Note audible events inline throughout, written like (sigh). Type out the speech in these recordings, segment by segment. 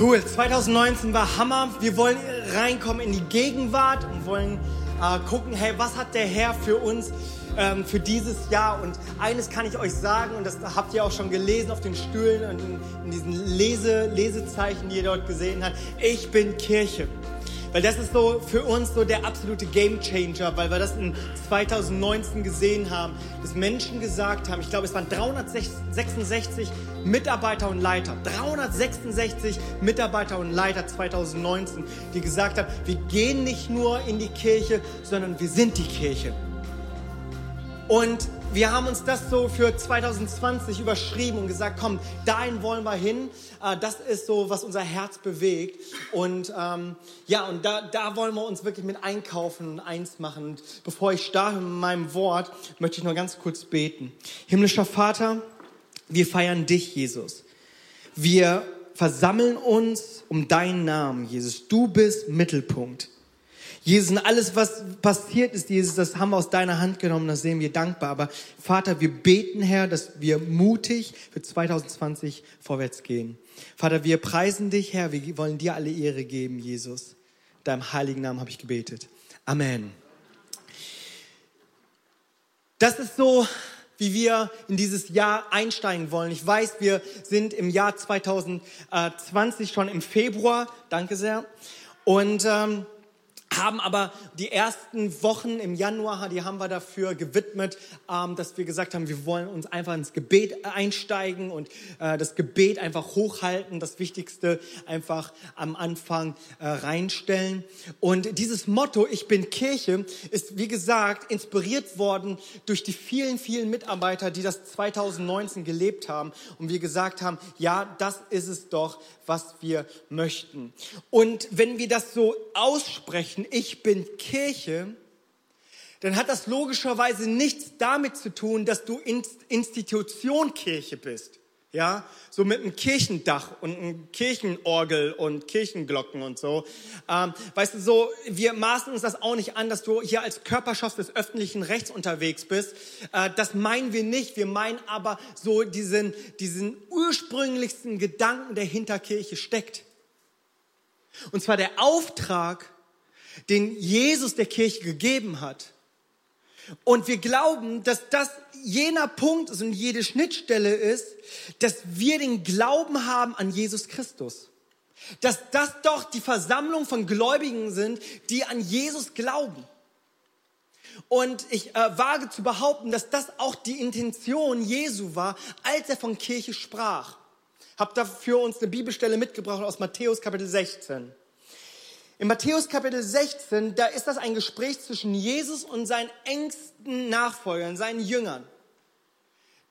Cool, 2019 war Hammer. Wir wollen reinkommen in die Gegenwart und wollen äh, gucken, hey, was hat der Herr für uns ähm, für dieses Jahr? Und eines kann ich euch sagen, und das habt ihr auch schon gelesen auf den Stühlen und in, in diesen Lese, Lesezeichen, die ihr dort gesehen habt. Ich bin Kirche. Weil das ist so für uns so der absolute Game Changer, weil wir das in 2019 gesehen haben, dass Menschen gesagt haben, ich glaube, es waren 366 Mitarbeiter und Leiter, 366 Mitarbeiter und Leiter 2019, die gesagt haben, wir gehen nicht nur in die Kirche, sondern wir sind die Kirche. Und wir haben uns das so für 2020 überschrieben und gesagt, komm, dahin wollen wir hin. Äh, das ist so, was unser Herz bewegt. Und ähm, ja, und da, da wollen wir uns wirklich mit einkaufen und eins machen. Und bevor ich starte mit meinem Wort, möchte ich nur ganz kurz beten. Himmlischer Vater, wir feiern dich, Jesus. Wir versammeln uns um deinen Namen, Jesus. Du bist Mittelpunkt. Jesus, alles, was passiert ist, Jesus, das haben wir aus deiner Hand genommen, das sehen wir dankbar. Aber Vater, wir beten, Herr, dass wir mutig für 2020 vorwärts gehen. Vater, wir preisen dich, Herr, wir wollen dir alle Ehre geben, Jesus. In deinem heiligen Namen habe ich gebetet. Amen. Das ist so, wie wir in dieses Jahr einsteigen wollen. Ich weiß, wir sind im Jahr 2020 schon im Februar. Danke sehr. Und ähm, haben aber die ersten Wochen im Januar, die haben wir dafür gewidmet, ähm, dass wir gesagt haben, wir wollen uns einfach ins Gebet einsteigen und äh, das Gebet einfach hochhalten, das Wichtigste einfach am Anfang äh, reinstellen. Und dieses Motto, ich bin Kirche, ist wie gesagt inspiriert worden durch die vielen, vielen Mitarbeiter, die das 2019 gelebt haben und wir gesagt haben, ja, das ist es doch, was wir möchten. Und wenn wir das so aussprechen, ich bin Kirche, dann hat das logischerweise nichts damit zu tun, dass du Institution Kirche bist. Ja, so mit einem Kirchendach und einem Kirchenorgel und Kirchenglocken und so. Ähm, weißt du, so, wir maßen uns das auch nicht an, dass du hier als Körperschaft des öffentlichen Rechts unterwegs bist. Äh, das meinen wir nicht. Wir meinen aber so diesen, diesen ursprünglichsten Gedanken, der hinter Kirche steckt. Und zwar der Auftrag, den Jesus der Kirche gegeben hat. Und wir glauben, dass das jener Punkt ist und jede Schnittstelle ist, dass wir den Glauben haben an Jesus Christus. Dass das doch die Versammlung von Gläubigen sind, die an Jesus glauben. Und ich äh, wage zu behaupten, dass das auch die Intention Jesu war, als er von Kirche sprach. Hab dafür uns eine Bibelstelle mitgebracht aus Matthäus Kapitel 16. In Matthäus Kapitel 16, da ist das ein Gespräch zwischen Jesus und seinen engsten Nachfolgern, seinen Jüngern,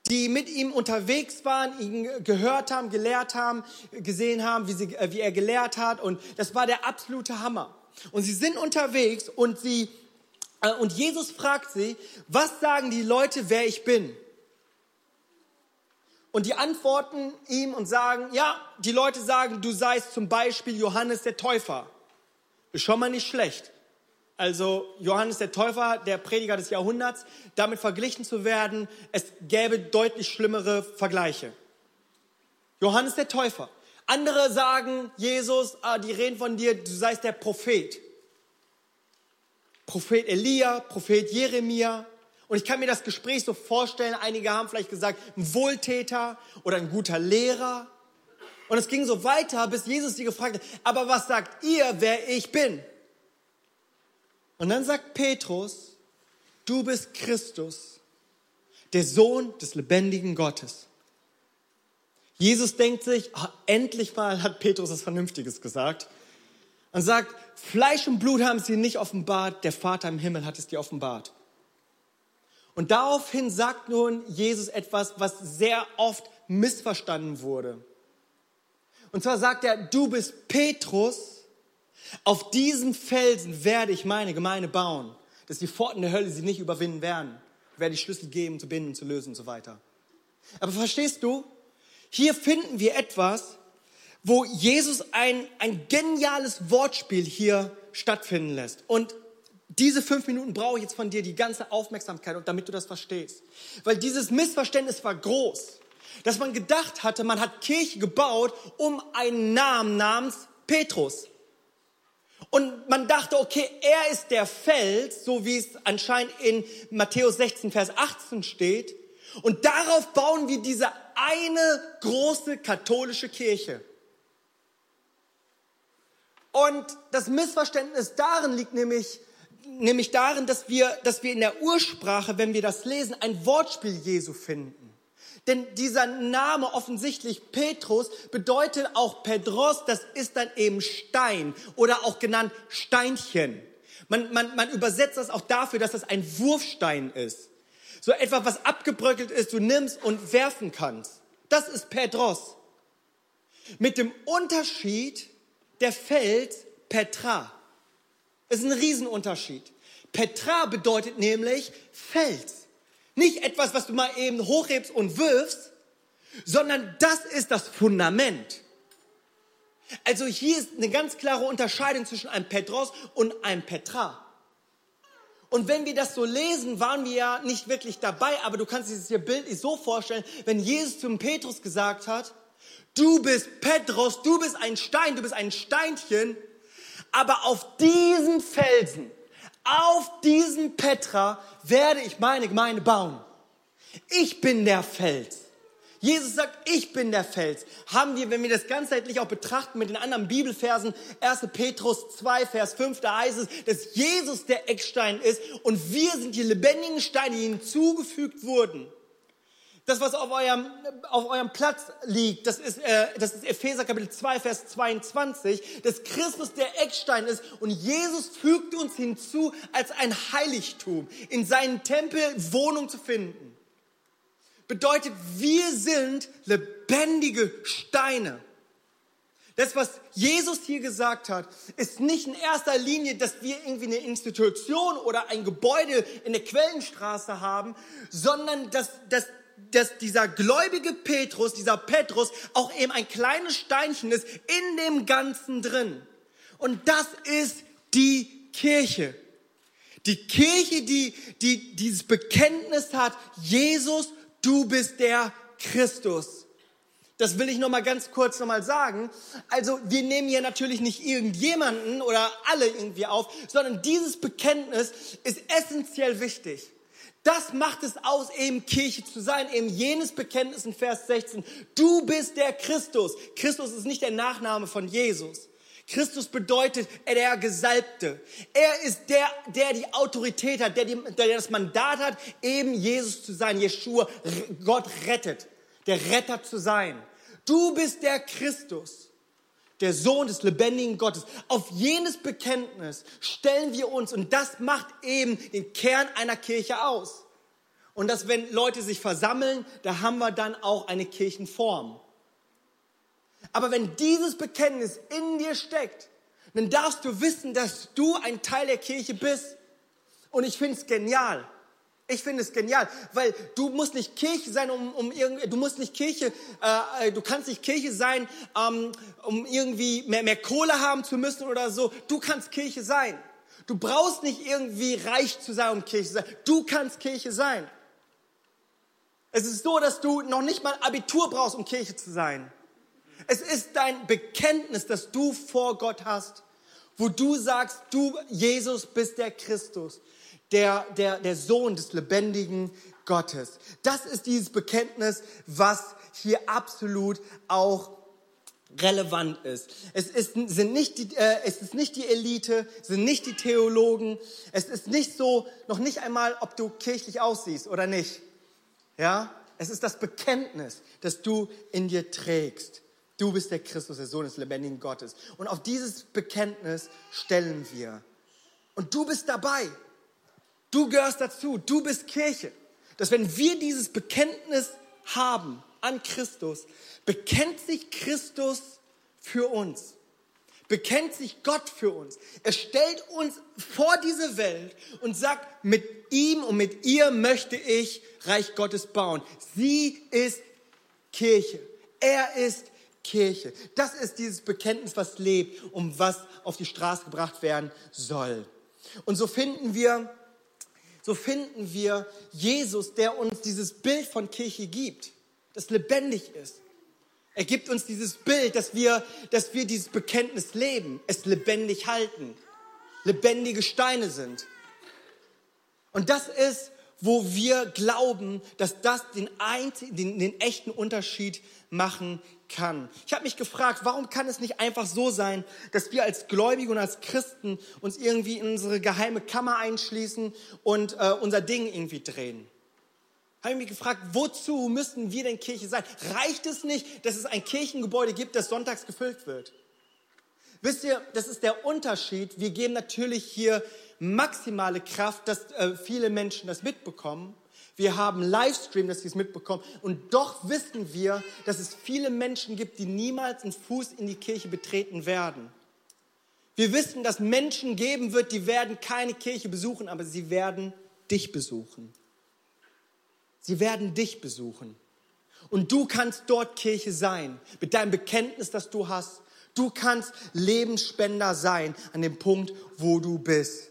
die mit ihm unterwegs waren, ihn gehört haben, gelehrt haben, gesehen haben, wie, sie, wie er gelehrt hat. Und das war der absolute Hammer. Und sie sind unterwegs und sie, äh, und Jesus fragt sie, was sagen die Leute, wer ich bin? Und die antworten ihm und sagen, ja, die Leute sagen, du seist zum Beispiel Johannes der Täufer. Ist schon mal nicht schlecht. Also Johannes der Täufer, der Prediger des Jahrhunderts, damit verglichen zu werden, es gäbe deutlich schlimmere Vergleiche. Johannes der Täufer. Andere sagen, Jesus, ah, die reden von dir, du seist der Prophet. Prophet Elia, Prophet Jeremia. Und ich kann mir das Gespräch so vorstellen, einige haben vielleicht gesagt, ein Wohltäter oder ein guter Lehrer. Und es ging so weiter, bis Jesus sie gefragt hat, aber was sagt ihr, wer ich bin? Und dann sagt Petrus, du bist Christus, der Sohn des lebendigen Gottes. Jesus denkt sich, oh, endlich mal hat Petrus was Vernünftiges gesagt und sagt, Fleisch und Blut haben dir nicht offenbart, der Vater im Himmel hat es dir offenbart. Und daraufhin sagt nun Jesus etwas, was sehr oft missverstanden wurde. Und zwar sagt er, du bist Petrus, auf diesen Felsen werde ich meine Gemeinde bauen, dass die Pforten der Hölle sie nicht überwinden werden. Ich werde die Schlüssel geben, zu binden, zu lösen und so weiter. Aber verstehst du, hier finden wir etwas, wo Jesus ein, ein geniales Wortspiel hier stattfinden lässt. Und diese fünf Minuten brauche ich jetzt von dir die ganze Aufmerksamkeit, damit du das verstehst. Weil dieses Missverständnis war groß. Dass man gedacht hatte, man hat Kirche gebaut um einen Namen namens Petrus. Und man dachte, okay, er ist der Fels, so wie es anscheinend in Matthäus 16, Vers 18 steht. Und darauf bauen wir diese eine große katholische Kirche. Und das Missverständnis darin liegt nämlich, nämlich darin, dass wir, dass wir in der Ursprache, wenn wir das lesen, ein Wortspiel Jesu finden. Denn dieser Name offensichtlich Petrus bedeutet auch Pedros, das ist dann eben Stein oder auch genannt Steinchen. Man, man, man übersetzt das auch dafür, dass das ein Wurfstein ist. So etwas, was abgebröckelt ist, du nimmst und werfen kannst. Das ist Pedros. Mit dem Unterschied, der Fels Petra. Das ist ein Riesenunterschied. Petra bedeutet nämlich Fels. Nicht etwas, was du mal eben hochhebst und wirfst, sondern das ist das Fundament. Also hier ist eine ganz klare Unterscheidung zwischen einem Petros und einem Petra. Und wenn wir das so lesen, waren wir ja nicht wirklich dabei, aber du kannst dir das hier bildlich so vorstellen, wenn Jesus zum Petrus gesagt hat, du bist Petros, du bist ein Stein, du bist ein Steinchen, aber auf diesen Felsen auf diesen Petra werde ich meine Gemeinde bauen. Ich bin der Fels. Jesus sagt, ich bin der Fels. Haben wir, wenn wir das ganzheitlich auch betrachten mit den anderen Bibelversen, 1. Petrus 2, Vers 5, da heißt es, dass Jesus der Eckstein ist und wir sind die lebendigen Steine, die hinzugefügt wurden. Das, was auf eurem, auf eurem Platz liegt, das ist, äh, das ist Epheser Kapitel 2, Vers 22, dass Christus der Eckstein ist und Jesus fügt uns hinzu, als ein Heiligtum in seinen Tempel Wohnung zu finden. Bedeutet, wir sind lebendige Steine. Das, was Jesus hier gesagt hat, ist nicht in erster Linie, dass wir irgendwie eine Institution oder ein Gebäude in der Quellenstraße haben, sondern dass, dass dass dieser gläubige Petrus, dieser Petrus, auch eben ein kleines Steinchen ist in dem Ganzen drin. Und das ist die Kirche. Die Kirche, die, die dieses Bekenntnis hat, Jesus, du bist der Christus. Das will ich noch mal ganz kurz noch mal sagen. Also wir nehmen hier natürlich nicht irgendjemanden oder alle irgendwie auf, sondern dieses Bekenntnis ist essentiell wichtig. Das macht es aus, eben Kirche zu sein, eben jenes Bekenntnis in Vers 16. Du bist der Christus. Christus ist nicht der Nachname von Jesus. Christus bedeutet der Gesalbte. Er ist der, der die Autorität hat, der, die, der das Mandat hat, eben Jesus zu sein. Jeshua, Gott rettet, der Retter zu sein. Du bist der Christus, der Sohn des lebendigen Gottes. Auf jenes Bekenntnis stellen wir uns und das macht eben den Kern einer Kirche aus. Und dass wenn Leute sich versammeln, da haben wir dann auch eine Kirchenform. Aber wenn dieses Bekenntnis in dir steckt, dann darfst du wissen, dass du ein Teil der Kirche bist. Und ich finde es genial. Ich finde es genial, weil du musst nicht Kirche sein, um, um irgendwie, du musst nicht Kirche, äh, du kannst nicht Kirche sein, ähm, um irgendwie mehr, mehr Kohle haben zu müssen oder so. Du kannst Kirche sein. Du brauchst nicht irgendwie reich zu sein, um Kirche zu sein. Du kannst Kirche sein. Es ist so, dass du noch nicht mal Abitur brauchst, um Kirche zu sein. Es ist dein Bekenntnis, das du vor Gott hast, wo du sagst, du, Jesus, bist der Christus, der, der, der Sohn des lebendigen Gottes. Das ist dieses Bekenntnis, was hier absolut auch relevant ist. Es ist, sind nicht die, äh, es ist nicht die Elite, es sind nicht die Theologen. Es ist nicht so, noch nicht einmal, ob du kirchlich aussiehst oder nicht. Ja, es ist das Bekenntnis, das du in dir trägst. Du bist der Christus, der Sohn des lebendigen Gottes. Und auf dieses Bekenntnis stellen wir. Und du bist dabei. Du gehörst dazu. Du bist Kirche. Dass wenn wir dieses Bekenntnis haben an Christus, bekennt sich Christus für uns bekennt sich Gott für uns. Er stellt uns vor diese Welt und sagt, mit ihm und mit ihr möchte ich Reich Gottes bauen. Sie ist Kirche. Er ist Kirche. Das ist dieses Bekenntnis, was lebt und was auf die Straße gebracht werden soll. Und so finden wir, so finden wir Jesus, der uns dieses Bild von Kirche gibt. das lebendig ist. Er gibt uns dieses Bild, dass wir, dass wir dieses Bekenntnis leben, es lebendig halten, lebendige Steine sind. Und das ist, wo wir glauben, dass das den, einzigen, den, den echten Unterschied machen kann. Ich habe mich gefragt, warum kann es nicht einfach so sein, dass wir als Gläubige und als Christen uns irgendwie in unsere geheime Kammer einschließen und äh, unser Ding irgendwie drehen? Habe ich mich gefragt, wozu müssen wir denn Kirche sein? Reicht es nicht, dass es ein Kirchengebäude gibt, das sonntags gefüllt wird? Wisst ihr, das ist der Unterschied. Wir geben natürlich hier maximale Kraft, dass äh, viele Menschen das mitbekommen. Wir haben Livestream, dass sie es mitbekommen. Und doch wissen wir, dass es viele Menschen gibt, die niemals einen Fuß in die Kirche betreten werden. Wir wissen, dass Menschen geben wird, die werden keine Kirche besuchen, aber sie werden dich besuchen. Sie werden dich besuchen. Und du kannst dort Kirche sein, mit deinem Bekenntnis, das du hast. Du kannst Lebensspender sein an dem Punkt, wo du bist.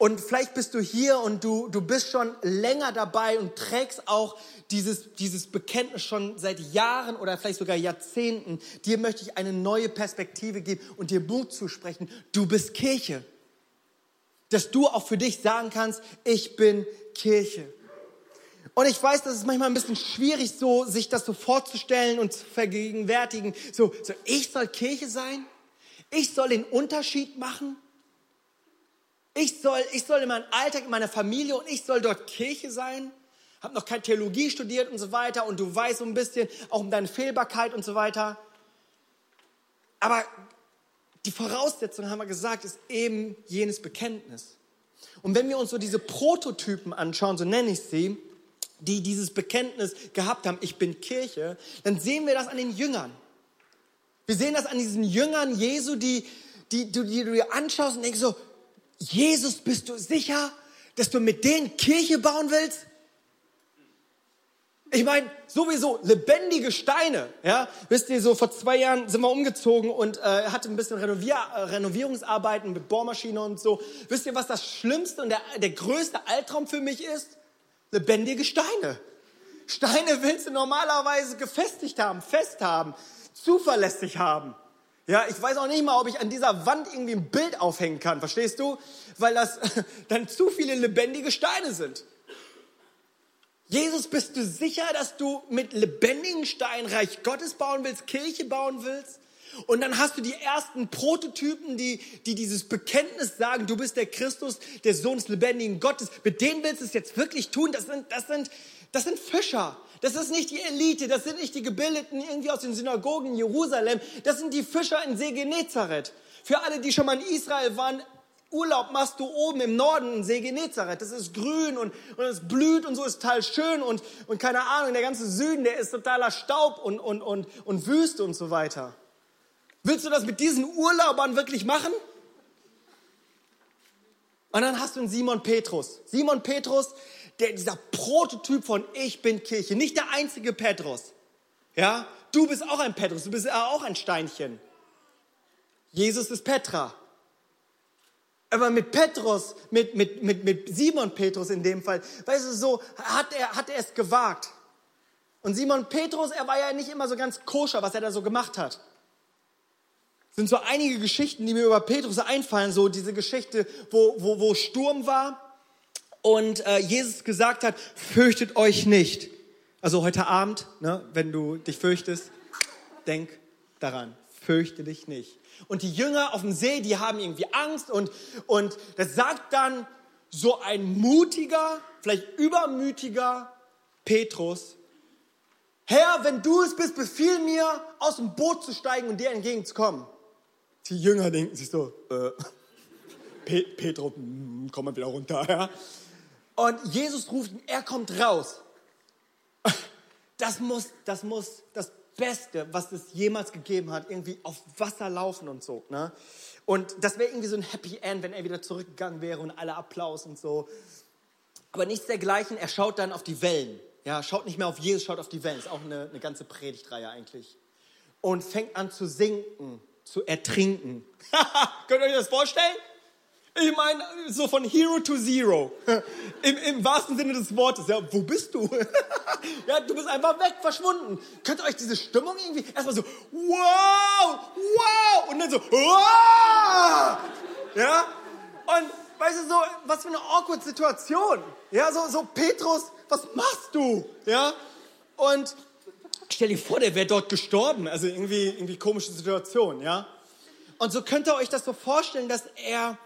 Und vielleicht bist du hier und du, du bist schon länger dabei und trägst auch dieses, dieses Bekenntnis schon seit Jahren oder vielleicht sogar Jahrzehnten. Dir möchte ich eine neue Perspektive geben und dir Mut zusprechen. Du bist Kirche. Dass du auch für dich sagen kannst, ich bin Kirche. Und ich weiß, das ist manchmal ein bisschen schwierig, so, sich das so vorzustellen und zu vergegenwärtigen. So, so, ich soll Kirche sein? Ich soll den Unterschied machen? Ich soll, ich soll in meinem Alltag, in meiner Familie und ich soll dort Kirche sein. Hab noch keine Theologie studiert und so weiter und du weißt so ein bisschen auch um deine Fehlbarkeit und so weiter. Aber die Voraussetzung, haben wir gesagt, ist eben jenes Bekenntnis. Und wenn wir uns so diese Prototypen anschauen, so nenne ich sie, die dieses Bekenntnis gehabt haben, ich bin Kirche, dann sehen wir das an den Jüngern. Wir sehen das an diesen Jüngern Jesu, die, die, die, die du dir anschaust und denkst so, Jesus, bist du sicher, dass du mit denen Kirche bauen willst? Ich meine, sowieso lebendige Steine. Ja, wisst ihr, so vor zwei Jahren sind wir umgezogen und äh, hatte ein bisschen Renovier äh, Renovierungsarbeiten mit Bohrmaschine und so. Wisst ihr, was das Schlimmste und der, der größte Albtraum für mich ist? Lebendige Steine. Steine willst du normalerweise gefestigt haben, fest haben, zuverlässig haben. Ja, ich weiß auch nicht mal, ob ich an dieser Wand irgendwie ein Bild aufhängen kann, verstehst du? Weil das (laughs) dann zu viele lebendige Steine sind. Jesus, bist du sicher, dass du mit lebendigen Steinen Reich Gottes bauen willst, Kirche bauen willst? Und dann hast du die ersten Prototypen, die, die dieses Bekenntnis sagen, du bist der Christus, der Sohn des lebendigen Gottes. Mit denen willst du es jetzt wirklich tun? Das sind, das sind, das sind Fischer. Das ist nicht die Elite, das sind nicht die Gebildeten irgendwie aus den Synagogen in Jerusalem, das sind die Fischer in See Genezareth. Für alle, die schon mal in Israel waren, Urlaub machst du oben im Norden in See Genezareth. Das ist grün und, und es blüht und so ist total schön und, und keine Ahnung, der ganze Süden, der ist totaler Staub und, und, und, und Wüste und so weiter. Willst du das mit diesen Urlaubern wirklich machen? Und dann hast du einen Simon Petrus. Simon Petrus, der, dieser Prototyp von Ich bin Kirche. Nicht der einzige Petrus. Ja, du bist auch ein Petrus, du bist auch ein Steinchen. Jesus ist Petra. Aber mit Petrus, mit, mit, mit, mit Simon Petrus in dem Fall, weißt du, so hat er, hat er es gewagt. Und Simon Petrus, er war ja nicht immer so ganz koscher, was er da so gemacht hat. Es sind so einige Geschichten, die mir über Petrus einfallen, so diese Geschichte, wo, wo, wo Sturm war und äh, Jesus gesagt hat, fürchtet euch nicht. Also heute Abend, ne, wenn du dich fürchtest, denk daran, fürchte dich nicht. Und die Jünger auf dem See, die haben irgendwie Angst und, und das sagt dann so ein mutiger, vielleicht übermütiger Petrus, Herr, wenn du es bist, befiehl mir, aus dem Boot zu steigen und dir entgegenzukommen. Die Jünger denken sich so, äh, Petrus, hm, komm mal wieder runter. Ja? Und Jesus ruft er kommt raus. Das muss, das muss das Beste, was es jemals gegeben hat, irgendwie auf Wasser laufen und so. Ne? Und das wäre irgendwie so ein Happy End, wenn er wieder zurückgegangen wäre und alle Applaus und so. Aber nichts dergleichen, er schaut dann auf die Wellen. Ja, schaut nicht mehr auf Jesus, schaut auf die Wellen. Ist auch eine, eine ganze Predigtreihe eigentlich. Und fängt an zu sinken, zu ertrinken. (laughs) Könnt ihr euch das vorstellen? Ich meine, so von Hero to Zero. (laughs) Im, Im wahrsten Sinne des Wortes. Ja, wo bist du? (laughs) ja, du bist einfach weg, verschwunden. Könnt ihr euch diese Stimmung irgendwie erstmal so, wow, wow, und dann so, wow. Ja? Und weißt du, so, was für eine awkward Situation. Ja, so, so, Petrus, was machst du? Ja? Und stell dir vor, der wäre dort gestorben. Also irgendwie, irgendwie komische Situation, ja? Und so könnt ihr euch das so vorstellen, dass er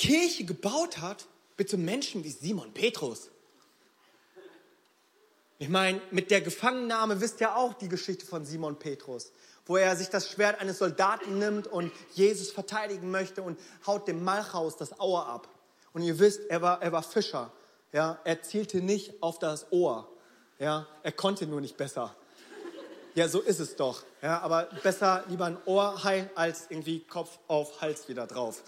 Kirche gebaut hat mit so Menschen wie Simon Petrus. Ich meine, mit der Gefangennahme wisst ihr auch die Geschichte von Simon Petrus, wo er sich das Schwert eines Soldaten nimmt und Jesus verteidigen möchte und haut dem Malchaus das Ohr ab. Und ihr wisst, er war, er war Fischer. Ja, er zielte nicht auf das Ohr. Ja, er konnte nur nicht besser. Ja, so ist es doch. Ja, aber besser lieber ein Ohr heilen als irgendwie Kopf auf Hals wieder drauf.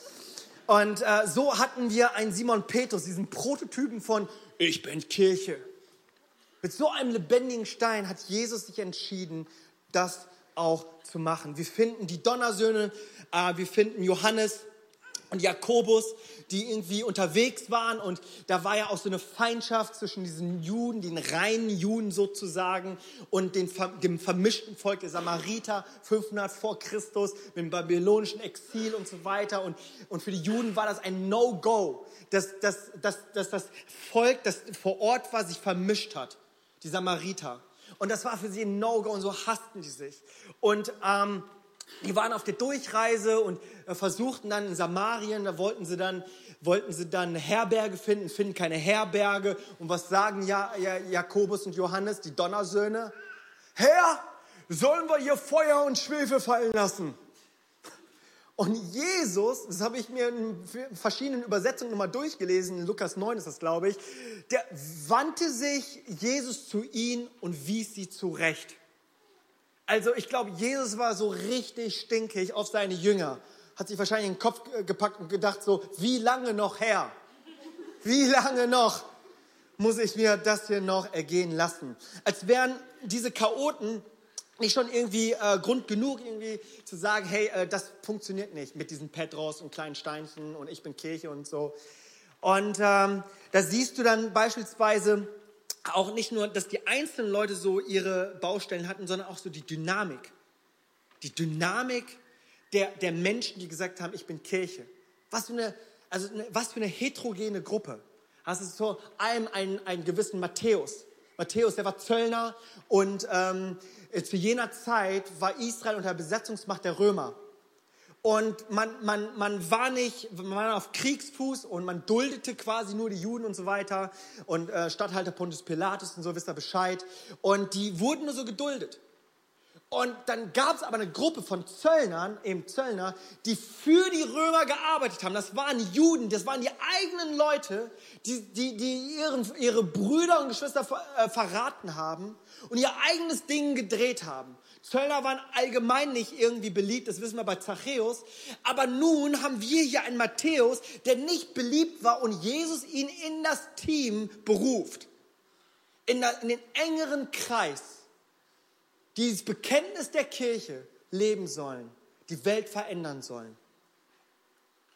Und äh, so hatten wir einen Simon Petrus, diesen Prototypen von Ich bin Kirche. Mit so einem lebendigen Stein hat Jesus sich entschieden, das auch zu machen. Wir finden die Donnersöhne, äh, wir finden Johannes, und Jakobus, die irgendwie unterwegs waren und da war ja auch so eine Feindschaft zwischen diesen Juden, den reinen Juden sozusagen und den, dem vermischten Volk der Samariter 500 vor Christus mit dem babylonischen Exil und so weiter und, und für die Juden war das ein No-Go, dass, dass, dass, dass das Volk, das vor Ort war, sich vermischt hat, die Samariter. Und das war für sie ein No-Go und so hassten die sich. Und ähm, die waren auf der Durchreise und äh, versuchten dann in Samarien, da wollten sie dann, wollten sie dann Herberge finden, finden keine Herberge. Und was sagen ja, ja, Jakobus und Johannes, die Donnersöhne? Herr, sollen wir hier Feuer und Schwefel fallen lassen? Und Jesus, das habe ich mir in verschiedenen Übersetzungen nochmal durchgelesen, in Lukas 9 ist das, glaube ich, der wandte sich Jesus zu ihnen und wies sie zurecht. Also ich glaube, Jesus war so richtig stinkig auf seine Jünger. Hat sich wahrscheinlich in den Kopf gepackt und gedacht so, wie lange noch her? Wie lange noch muss ich mir das hier noch ergehen lassen? Als wären diese Chaoten nicht schon irgendwie äh, Grund genug, irgendwie zu sagen, hey, äh, das funktioniert nicht mit diesen Petros und kleinen Steinchen und ich bin Kirche und so. Und ähm, da siehst du dann beispielsweise, auch nicht nur, dass die einzelnen Leute so ihre Baustellen hatten, sondern auch so die Dynamik. Die Dynamik der, der Menschen, die gesagt haben, ich bin Kirche. Was für eine, also eine, was für eine heterogene Gruppe. Hast du so einem einen, einen gewissen Matthäus. Matthäus, der war Zöllner und ähm, zu jener Zeit war Israel unter Besetzungsmacht der Römer. Und man, man, man war nicht, man war auf Kriegsfuß und man duldete quasi nur die Juden und so weiter. Und äh, Statthalter Pontius Pilatus und so, wisst ihr Bescheid. Und die wurden nur so geduldet. Und dann gab es aber eine Gruppe von Zöllnern, eben Zöllner, die für die Römer gearbeitet haben. Das waren Juden, das waren die eigenen Leute, die, die, die ihren, ihre Brüder und Geschwister ver, äh, verraten haben und ihr eigenes Ding gedreht haben. Zöllner waren allgemein nicht irgendwie beliebt, das wissen wir bei Zachäus. Aber nun haben wir hier einen Matthäus, der nicht beliebt war und Jesus ihn in das Team beruft. In, der, in den engeren Kreis dieses Bekenntnis der Kirche leben sollen, die Welt verändern sollen.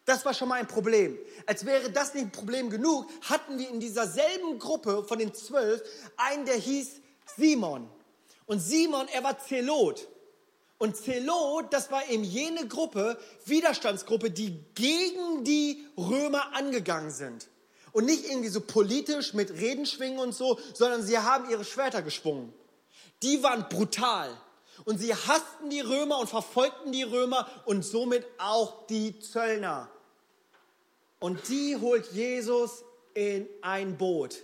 Das war schon mal ein Problem. Als wäre das nicht ein Problem genug, hatten wir in dieser selben Gruppe von den zwölf einen, der hieß Simon. Und Simon, er war Zelot. Und Zelot, das war eben jene Gruppe, Widerstandsgruppe, die gegen die Römer angegangen sind. Und nicht irgendwie so politisch mit Redenschwingen und so, sondern sie haben ihre Schwerter geschwungen die waren brutal. Und sie hassten die Römer und verfolgten die Römer und somit auch die Zöllner. Und die holt Jesus in ein Boot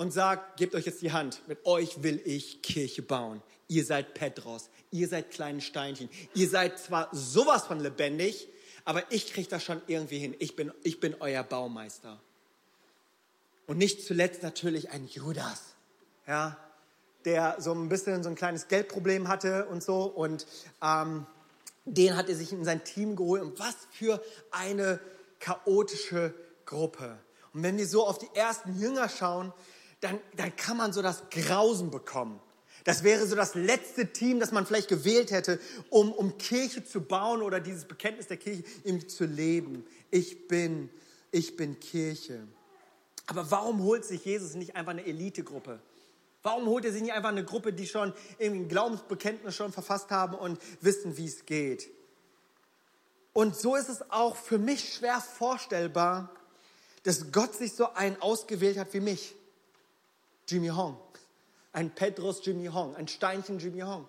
und sagt, gebt euch jetzt die Hand, mit euch will ich Kirche bauen. Ihr seid Petros, ihr seid kleine Steinchen, ihr seid zwar sowas von lebendig, aber ich kriege das schon irgendwie hin. Ich bin, ich bin euer Baumeister. Und nicht zuletzt natürlich ein Judas. Ja, der so ein bisschen so ein kleines Geldproblem hatte und so. Und ähm, den hat er sich in sein Team geholt. Und was für eine chaotische Gruppe. Und wenn wir so auf die ersten Jünger schauen, dann, dann kann man so das Grausen bekommen. Das wäre so das letzte Team, das man vielleicht gewählt hätte, um, um Kirche zu bauen oder dieses Bekenntnis der Kirche irgendwie zu leben. Ich bin, ich bin Kirche. Aber warum holt sich Jesus nicht einfach eine Elitegruppe? Warum holt er sich nicht einfach eine Gruppe, die schon irgendwie ein Glaubensbekenntnis schon verfasst haben und wissen, wie es geht? Und so ist es auch für mich schwer vorstellbar, dass Gott sich so einen ausgewählt hat wie mich. Jimmy Hong. Ein Petros Jimmy Hong, ein Steinchen Jimmy Hong.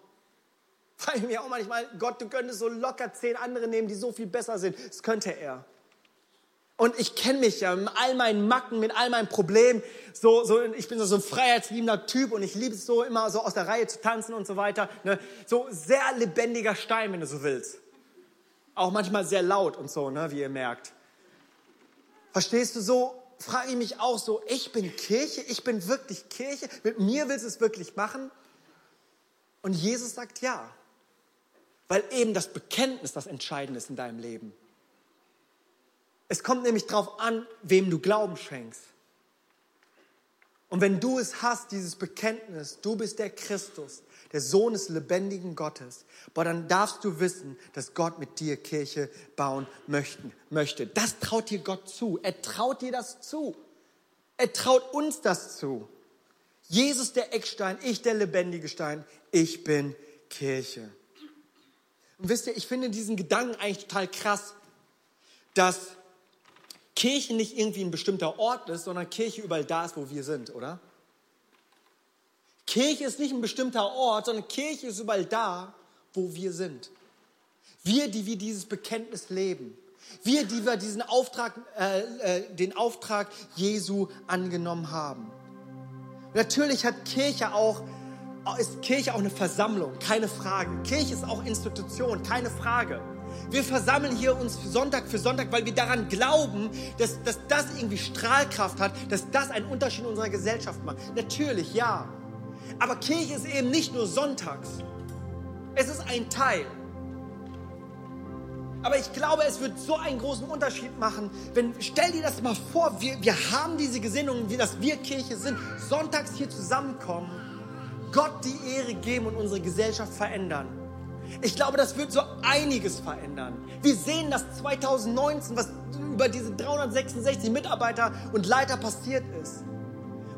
Frage ich mich auch manchmal, Gott, du könntest so locker zehn andere nehmen, die so viel besser sind. Das könnte er. Und ich kenne mich ja mit all meinen Macken, mit all meinen Problemen. So, so, ich bin so ein freiheitsliebender Typ und ich liebe es so, immer so aus der Reihe zu tanzen und so weiter. Ne? So sehr lebendiger Stein, wenn du so willst. Auch manchmal sehr laut und so, ne, wie ihr merkt. Verstehst du so? Frage ich mich auch so, ich bin Kirche, ich bin wirklich Kirche, mit mir willst du es wirklich machen? Und Jesus sagt ja, weil eben das Bekenntnis das Entscheidende ist in deinem Leben. Es kommt nämlich darauf an, wem du Glauben schenkst. Und wenn du es hast, dieses Bekenntnis, du bist der Christus, der Sohn des lebendigen Gottes, boah, dann darfst du wissen, dass Gott mit dir Kirche bauen möchte. Das traut dir Gott zu. Er traut dir das zu. Er traut uns das zu. Jesus der Eckstein, ich der lebendige Stein, ich bin Kirche. Und wisst ihr, ich finde diesen Gedanken eigentlich total krass, dass Kirche nicht irgendwie ein bestimmter Ort ist, sondern Kirche überall da ist, wo wir sind, oder? Kirche ist nicht ein bestimmter Ort, sondern Kirche ist überall da, wo wir sind. Wir, die wir dieses Bekenntnis leben. Wir, die wir diesen Auftrag, äh, äh, den Auftrag Jesu angenommen haben. Natürlich hat Kirche auch, ist Kirche auch eine Versammlung, keine Frage. Kirche ist auch Institution, keine Frage. Wir versammeln hier uns Sonntag für Sonntag, weil wir daran glauben, dass, dass das irgendwie Strahlkraft hat, dass das einen Unterschied in unserer Gesellschaft macht. Natürlich, ja. Aber Kirche ist eben nicht nur sonntags. Es ist ein Teil. Aber ich glaube, es wird so einen großen Unterschied machen, wenn, stell dir das mal vor, wir, wir haben diese Gesinnung, wie das wir Kirche sind, sonntags hier zusammenkommen, Gott die Ehre geben und unsere Gesellschaft verändern. Ich glaube, das wird so einiges verändern. Wir sehen das 2019, was über diese 366 Mitarbeiter und Leiter passiert ist.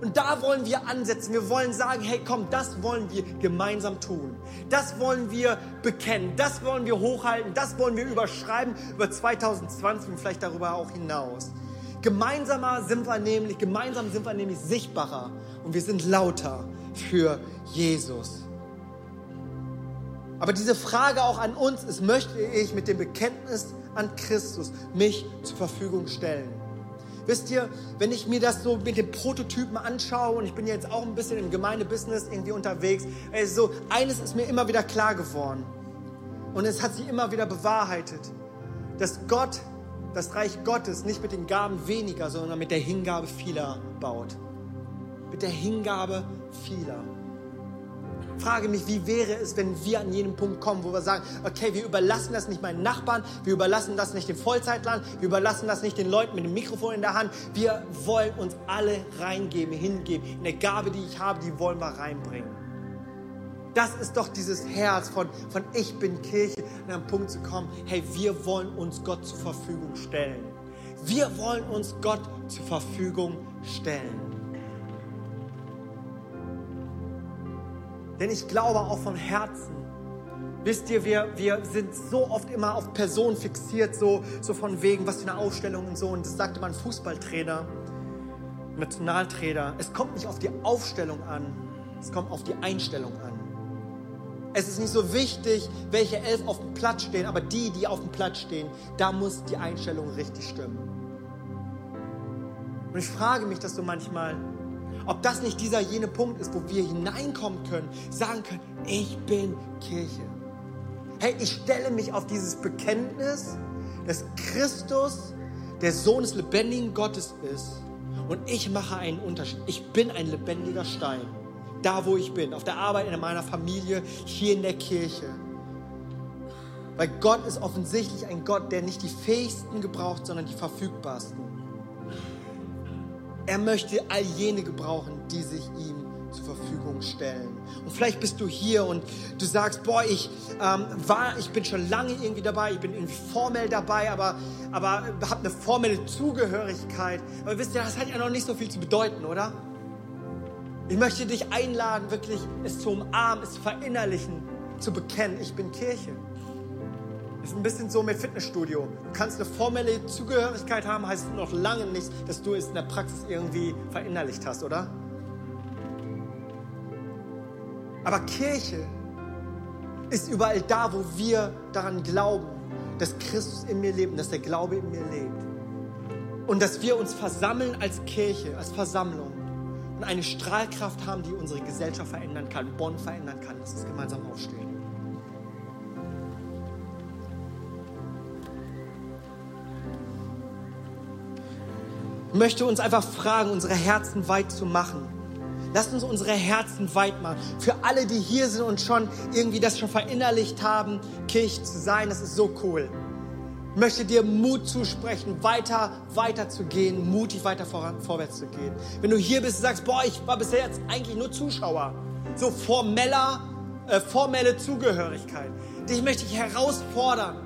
Und da wollen wir ansetzen. Wir wollen sagen, hey, komm, das wollen wir gemeinsam tun. Das wollen wir bekennen. Das wollen wir hochhalten. Das wollen wir überschreiben über 2020 und vielleicht darüber auch hinaus. Gemeinsamer sind wir nämlich, gemeinsam sind wir nämlich sichtbarer und wir sind lauter für Jesus. Aber diese Frage auch an uns ist, möchte ich mit dem Bekenntnis an Christus mich zur Verfügung stellen? Wisst ihr, wenn ich mir das so mit den Prototypen anschaue und ich bin jetzt auch ein bisschen im Gemeindebusiness irgendwie unterwegs, also eines ist mir immer wieder klar geworden und es hat sich immer wieder bewahrheitet, dass Gott das Reich Gottes nicht mit den Gaben weniger, sondern mit der Hingabe vieler baut. Mit der Hingabe vieler frage mich, wie wäre es, wenn wir an jenem Punkt kommen, wo wir sagen, okay, wir überlassen das nicht meinen Nachbarn, wir überlassen das nicht dem Vollzeitland, wir überlassen das nicht den Leuten mit dem Mikrofon in der Hand. Wir wollen uns alle reingeben, hingeben. In der Gabe, die ich habe, die wollen wir reinbringen. Das ist doch dieses Herz von, von ich bin Kirche, an einem Punkt zu kommen, hey, wir wollen uns Gott zur Verfügung stellen. Wir wollen uns Gott zur Verfügung stellen. Denn ich glaube auch von Herzen, wisst ihr, wir, wir sind so oft immer auf Personen fixiert, so, so von wegen, was für eine Ausstellung und so. Und das sagte mein Fußballtrainer, Nationaltrainer. Es kommt nicht auf die Aufstellung an, es kommt auf die Einstellung an. Es ist nicht so wichtig, welche elf auf dem Platz stehen, aber die, die auf dem Platz stehen, da muss die Einstellung richtig stimmen. Und ich frage mich das so manchmal, ob das nicht dieser jene Punkt ist, wo wir hineinkommen können, sagen können, ich bin Kirche. Hey, ich stelle mich auf dieses Bekenntnis, dass Christus der Sohn des lebendigen Gottes ist und ich mache einen Unterschied. Ich bin ein lebendiger Stein, da wo ich bin, auf der Arbeit, in meiner Familie, hier in der Kirche. Weil Gott ist offensichtlich ein Gott, der nicht die fähigsten gebraucht, sondern die verfügbarsten. Er möchte all jene gebrauchen, die sich ihm zur Verfügung stellen. Und vielleicht bist du hier und du sagst, boah, ich ähm, war, ich bin schon lange irgendwie dabei, ich bin irgendwie formell dabei, aber, aber habe eine formelle Zugehörigkeit. Aber wisst ihr, das hat ja noch nicht so viel zu bedeuten, oder? Ich möchte dich einladen, wirklich es zu umarmen, es zu verinnerlichen, zu bekennen, ich bin Kirche. Ist ein bisschen so mit Fitnessstudio. Du kannst eine formelle Zugehörigkeit haben, heißt noch lange nicht, dass du es in der Praxis irgendwie verinnerlicht hast, oder? Aber Kirche ist überall da, wo wir daran glauben, dass Christus in mir lebt und dass der Glaube in mir lebt. Und dass wir uns versammeln als Kirche, als Versammlung und eine Strahlkraft haben, die unsere Gesellschaft verändern kann, Bonn verändern kann. Lass uns gemeinsam aufstehen. Möchte uns einfach fragen, unsere Herzen weit zu machen. Lasst uns unsere Herzen weit machen. Für alle, die hier sind und schon irgendwie das schon verinnerlicht haben, Kirche zu sein, das ist so cool. Ich möchte dir Mut zusprechen, weiter, weiter zu gehen, mutig weiter voran, vorwärts zu gehen. Wenn du hier bist und sagst, boah, ich war bisher jetzt eigentlich nur Zuschauer, so formeller, äh, formelle Zugehörigkeit. Dich möchte ich herausfordern,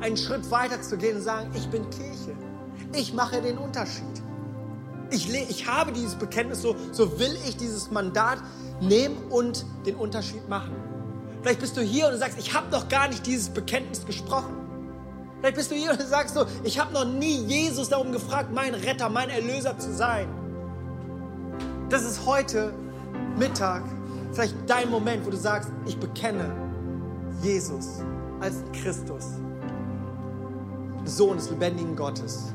einen Schritt weiter zu gehen und sagen, ich bin Kirche. Ich mache den Unterschied. Ich, ich habe dieses Bekenntnis, so, so will ich dieses Mandat nehmen und den Unterschied machen. Vielleicht bist du hier und sagst, ich habe noch gar nicht dieses Bekenntnis gesprochen. Vielleicht bist du hier und sagst so, ich habe noch nie Jesus darum gefragt, mein Retter, mein Erlöser zu sein. Das ist heute Mittag vielleicht dein Moment, wo du sagst, ich bekenne Jesus als Christus, Sohn des lebendigen Gottes.